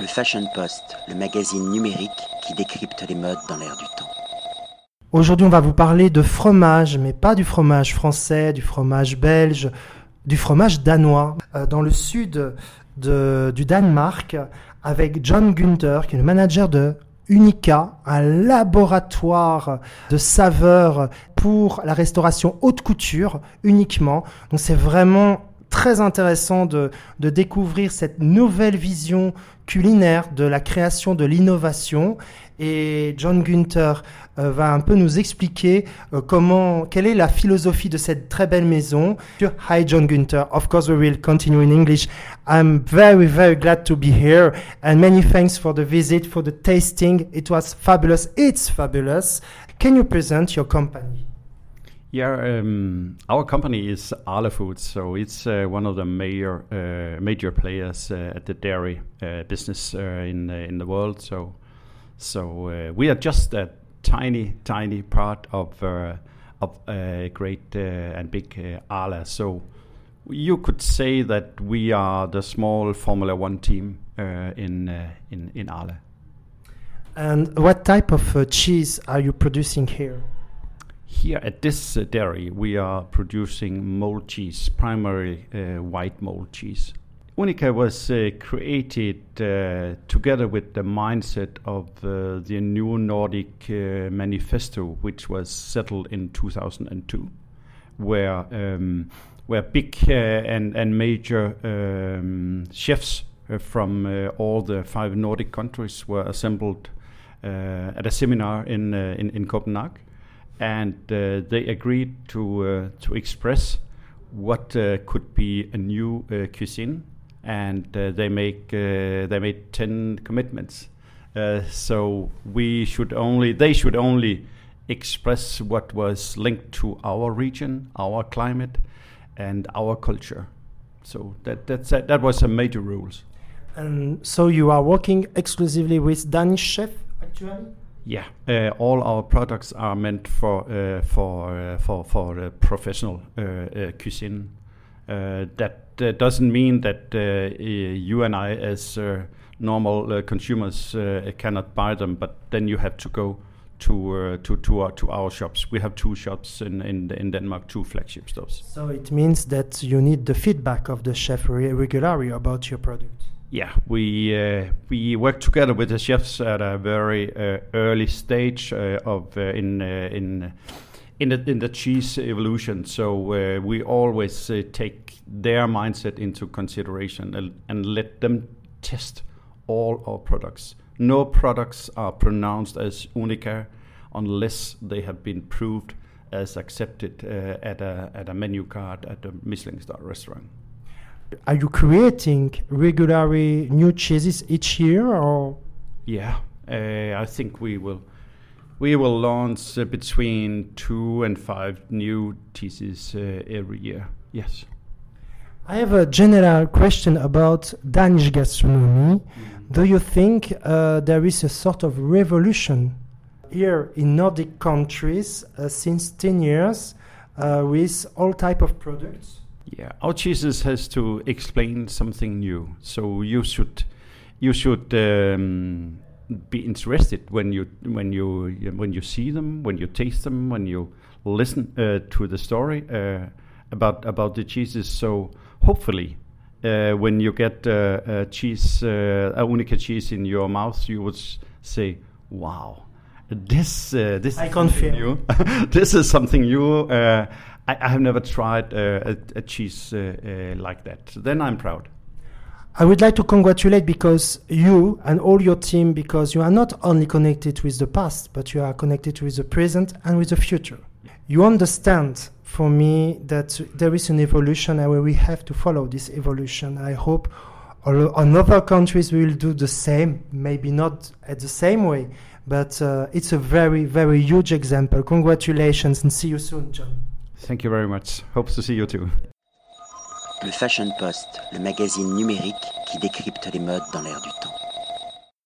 Le Fashion Post, le magazine numérique qui décrypte les modes dans l'air du temps. Aujourd'hui, on va vous parler de fromage, mais pas du fromage français, du fromage belge, du fromage danois. Euh, dans le sud du Danemark, avec John Gunther, qui est le manager de Unica, un laboratoire de saveurs pour la restauration haute couture uniquement. Donc c'est vraiment très intéressant de, de découvrir cette nouvelle vision culinaire de la création de l'innovation. Et John Gunther euh, va un peu nous expliquer euh, comment, quelle est la philosophie de cette très belle maison. Hi John Gunther, of course we will continue in English. I'm very very glad to be here and many thanks for the visit, for the tasting. It was fabulous. It's fabulous. Can you present your company? Yeah, um, our company is Arla Foods, so it's uh, one of the major uh, major players uh, at the dairy uh, business uh, in uh, in the world. So, so we are just a tiny, tiny part of of a great and big Arla. So, you could say that we are the small Formula One team in in in Arla. And what type of cheese are you producing here? Here at this uh, dairy, we are producing mold cheese, primarily uh, white mold cheese. Unika was uh, created uh, together with the mindset of uh, the new Nordic uh, manifesto, which was settled in 2002, where um, where big and and major um, chefs from all the five Nordic countries were assembled at a seminar in in, in Copenhagen and uh, they agreed to uh, to express what uh, could be a new cuisine, and they make they made ten commitments. So we should only they should only express what was linked to our region, our climate, and our culture. So that that's that was a major rules. And so you are working exclusively with Danish chef actually? Yeah, uh, all our products are meant for uh, for uh, for for uh, professional uh, uh, cuisine. Uh, that uh, doesn't mean that uh, uh, you and I, as uh, normal uh, consumers, uh, cannot buy them. But then you have to go to uh, to to our, to our shops. We have two shops in in, in Denmark, two flagship stores. So it means that you need the feedback of the chef re- regularly about your product. Yeah, we uh, we work together with the chefs at a very uh, early stage uh, of uh, in uh, in in the in the cheese evolution. So uh, we always uh, take their mindset into consideration and, and let them test all our products. No products are pronounced as Unika unless they have been proved as accepted uh, at a at a menu card at a Michelin star restaurant. Are you creating regularly new cheeses each year or Yeah, uh, I think we will we will launch uh, between two and five new cheeses uh, every year. Yes. I have a general question about Danish gastronomy. Do you think uh, there is a sort of revolution here in Nordic countries uh, since 10 years uh, with all type of products? Yeah, our cheeses has to explain something new. So you should you should um, be interested when you when you when you see them, when you taste them, when you listen uh, to the story uh, about about the cheeses. So hopefully, uh, when you get uh, a cheese, uh, a Unika cheese in your mouth, you would say, "Wow, this uh, this I is something confirm. new. this is something new." Uh, I, I have never tried uh, a, a cheese uh, uh, like that. Then I'm proud. I would like to congratulate because you and all your team, because you are not only connected with the past, but you are connected with the present and with the future. You understand for me that there is an evolution and we have to follow this evolution. I hope all other countries will do the same, maybe not at the same way, but uh, it's a very, very huge example. Congratulations and see you soon, John. Thank you very much. Hope to see you too. Le Fashion Post, le magazine numérique qui décrypte les modes dans l'air du temps.